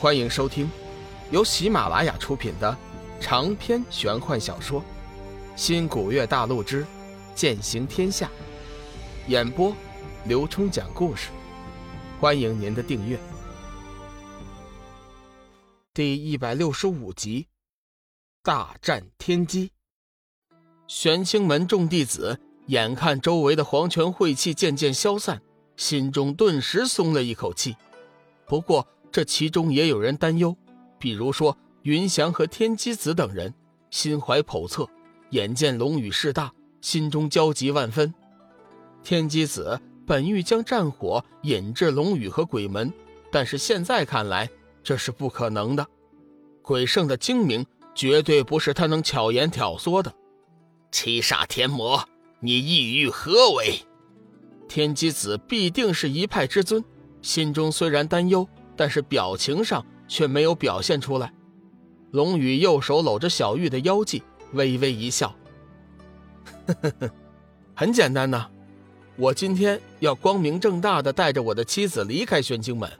欢迎收听由喜马拉雅出品的长篇玄幻小说《新古月大陆之剑行天下》，演播刘冲讲故事。欢迎您的订阅。第一百六十五集，大战天机。玄清门众弟子眼看周围的黄泉晦气渐渐消散，心中顿时松了一口气。不过，这其中也有人担忧，比如说云翔和天机子等人，心怀叵测，眼见龙宇势大，心中焦急万分。天机子本欲将战火引至龙宇和鬼门，但是现在看来这是不可能的。鬼圣的精明绝对不是他能巧言挑唆的。七煞天魔，你意欲何为？天机子必定是一派之尊，心中虽然担忧。但是表情上却没有表现出来。龙宇右手搂着小玉的腰际，微微一笑：“呵呵呵，很简单呐，我今天要光明正大的带着我的妻子离开玄清门。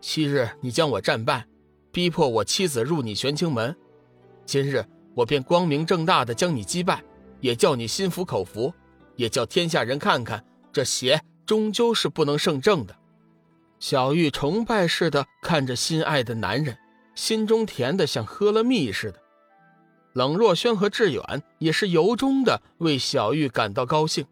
昔日你将我战败，逼迫我妻子入你玄清门，今日我便光明正大的将你击败，也叫你心服口服，也叫天下人看看，这邪终究是不能胜正的。”小玉崇拜似的看着心爱的男人，心中甜的像喝了蜜似的。冷若轩和志远也是由衷的为小玉感到高兴。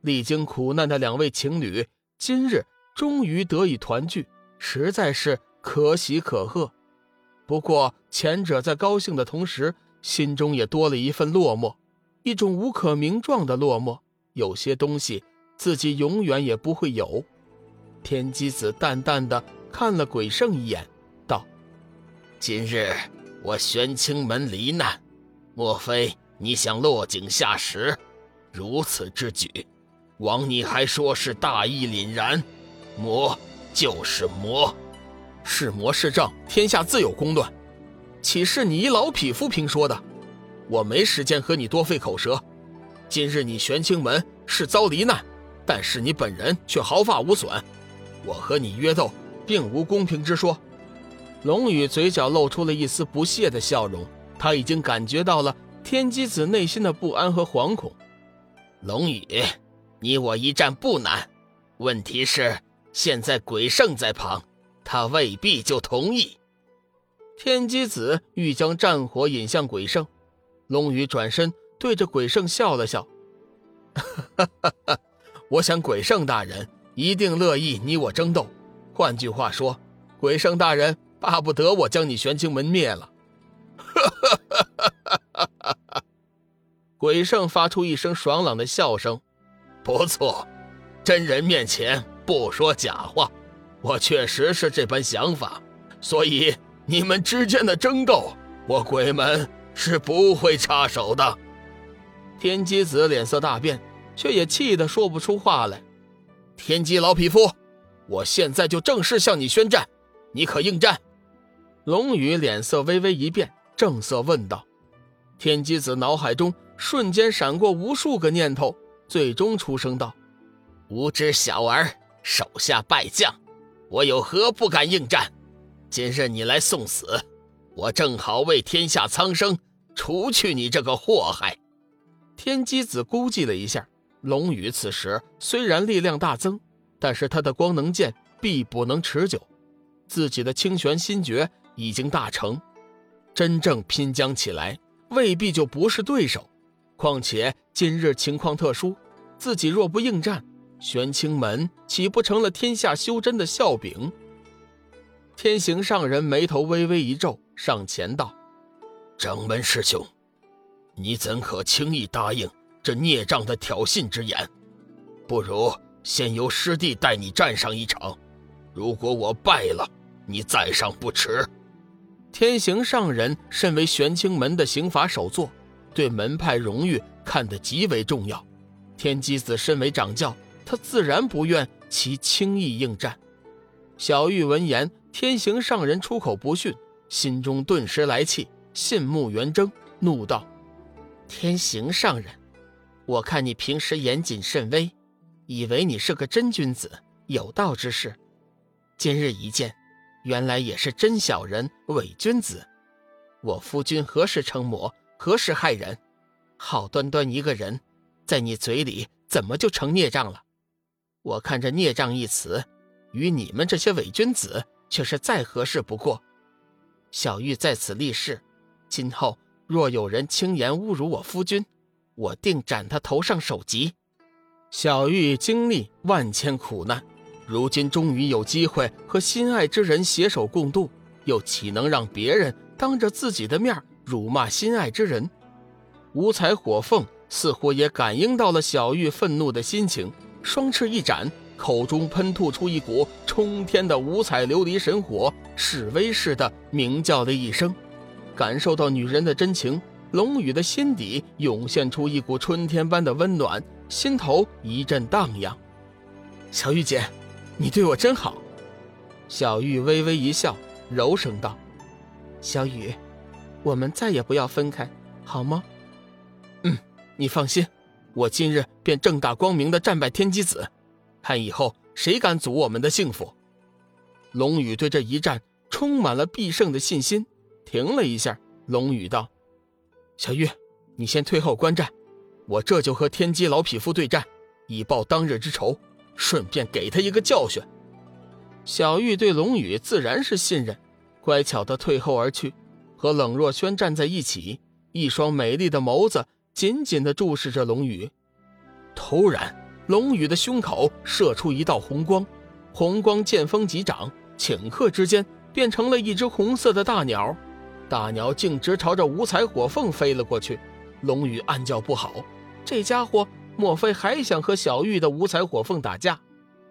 历经苦难的两位情侣，今日终于得以团聚，实在是可喜可贺。不过前者在高兴的同时，心中也多了一份落寞，一种无可名状的落寞。有些东西自己永远也不会有。天机子淡淡的看了鬼圣一眼，道：“今日我玄清门罹难，莫非你想落井下石？如此之举，枉你还说是大义凛然。魔就是魔，是魔是正，天下自有公断。岂是你一老匹夫评说的？我没时间和你多费口舌。今日你玄清门是遭罹难，但是你本人却毫发无损。”我和你约斗，并无公平之说。龙宇嘴角露出了一丝不屑的笑容，他已经感觉到了天机子内心的不安和惶恐。龙宇，你我一战不难，问题是现在鬼圣在旁，他未必就同意。天机子欲将战火引向鬼圣，龙宇转身对着鬼圣笑了笑：“哈哈哈，我想鬼圣大人。”一定乐意你我争斗。换句话说，鬼圣大人巴不得我将你玄清门灭了。鬼圣发出一声爽朗的笑声，不错，真人面前不说假话，我确实是这般想法。所以你们之间的争斗，我鬼门是不会插手的。天机子脸色大变，却也气得说不出话来。天机老匹夫，我现在就正式向你宣战，你可应战？龙宇脸色微微一变，正色问道。天机子脑海中瞬间闪过无数个念头，最终出声道：“无知小儿，手下败将，我有何不敢应战？今日你来送死，我正好为天下苍生除去你这个祸害。”天机子估计了一下。龙宇此时虽然力量大增，但是他的光能剑必不能持久，自己的清玄心诀已经大成，真正拼将起来未必就不是对手。况且今日情况特殊，自己若不应战，玄清门岂不成了天下修真的笑柄？天行上人眉头微微一皱，上前道：“掌门师兄，你怎可轻易答应？”这孽障的挑衅之言，不如先由师弟带你战上一场。如果我败了，你再上不迟。天行上人身为玄清门的刑法首座，对门派荣誉看得极为重要。天机子身为掌教，他自然不愿其轻易应战。小玉闻言，天行上人出口不逊，心中顿时来气，信目圆睁，怒道：“天行上人！”我看你平时严谨慎微，以为你是个真君子、有道之士。今日一见，原来也是真小人、伪君子。我夫君何时成魔？何时害人？好端端一个人，在你嘴里怎么就成孽障了？我看这“孽障”一词，与你们这些伪君子却是再合适不过。小玉在此立誓，今后若有人轻言侮辱我夫君，我定斩他头上首级。小玉经历万千苦难，如今终于有机会和心爱之人携手共度，又岂能让别人当着自己的面辱骂心爱之人？五彩火凤似乎也感应到了小玉愤怒的心情，双翅一展，口中喷吐出一股冲天的五彩琉璃神火，示威似的鸣叫了一声。感受到女人的真情，龙宇的心底涌现出一股春天般的温暖，心头一阵荡漾。小玉姐，你对我真好。小玉微微一笑，柔声道：“小雨，我们再也不要分开，好吗？”嗯，你放心，我今日便正大光明的战败天机子，看以后谁敢阻我们的幸福。龙宇对这一战充满了必胜的信心。停了一下，龙宇道：“小玉，你先退后观战，我这就和天机老匹夫对战，以报当日之仇，顺便给他一个教训。”小玉对龙宇自然是信任，乖巧的退后而去，和冷若萱站在一起，一双美丽的眸子。紧紧地注视着龙宇，突然，龙宇的胸口射出一道红光，红光见风即长，顷刻之间变成了一只红色的大鸟，大鸟径直朝着五彩火凤飞了过去。龙宇暗叫不好，这家伙莫非还想和小玉的五彩火凤打架？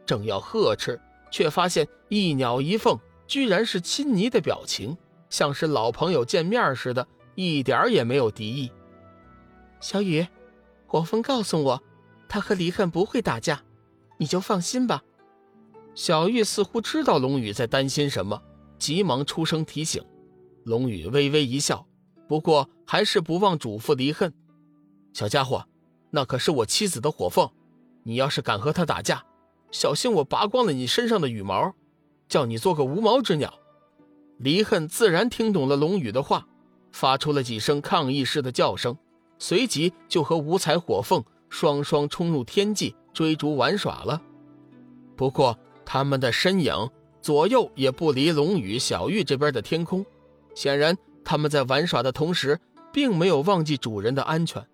正要呵斥，却发现一鸟一凤居然是亲昵的表情，像是老朋友见面似的，一点也没有敌意。小雨，火凤告诉我，他和离恨不会打架，你就放心吧。小玉似乎知道龙宇在担心什么，急忙出声提醒。龙宇微微一笑，不过还是不忘嘱咐离恨：“小家伙，那可是我妻子的火凤，你要是敢和他打架，小心我拔光了你身上的羽毛，叫你做个无毛之鸟。”离恨自然听懂了龙宇的话，发出了几声抗议式的叫声。随即就和五彩火凤双双冲入天际追逐玩耍了。不过他们的身影左右也不离龙宇、小玉这边的天空，显然他们在玩耍的同时，并没有忘记主人的安全。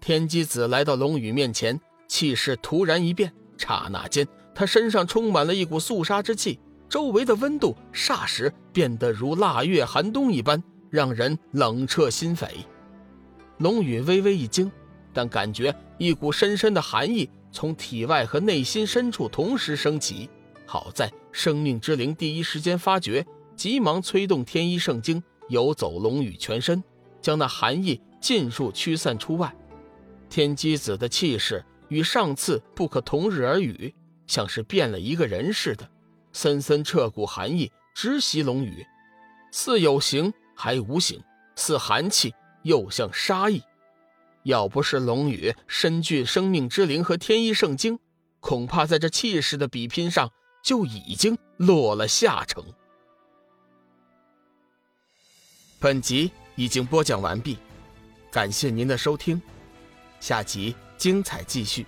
天机子来到龙宇面前，气势突然一变，刹那间他身上充满了一股肃杀之气，周围的温度霎时变得如腊月寒冬一般，让人冷彻心扉。龙宇微微一惊，但感觉一股深深的寒意从体外和内心深处同时升起。好在生命之灵第一时间发觉，急忙催动天一圣经游走龙宇全身，将那寒意尽数驱散出外。天机子的气势与上次不可同日而语，像是变了一个人似的。森森彻骨寒意直袭龙宇，似有形还无形，似寒气。又像杀意，要不是龙宇身具生命之灵和天一圣经，恐怕在这气势的比拼上就已经落了下乘。本集已经播讲完毕，感谢您的收听，下集精彩继续。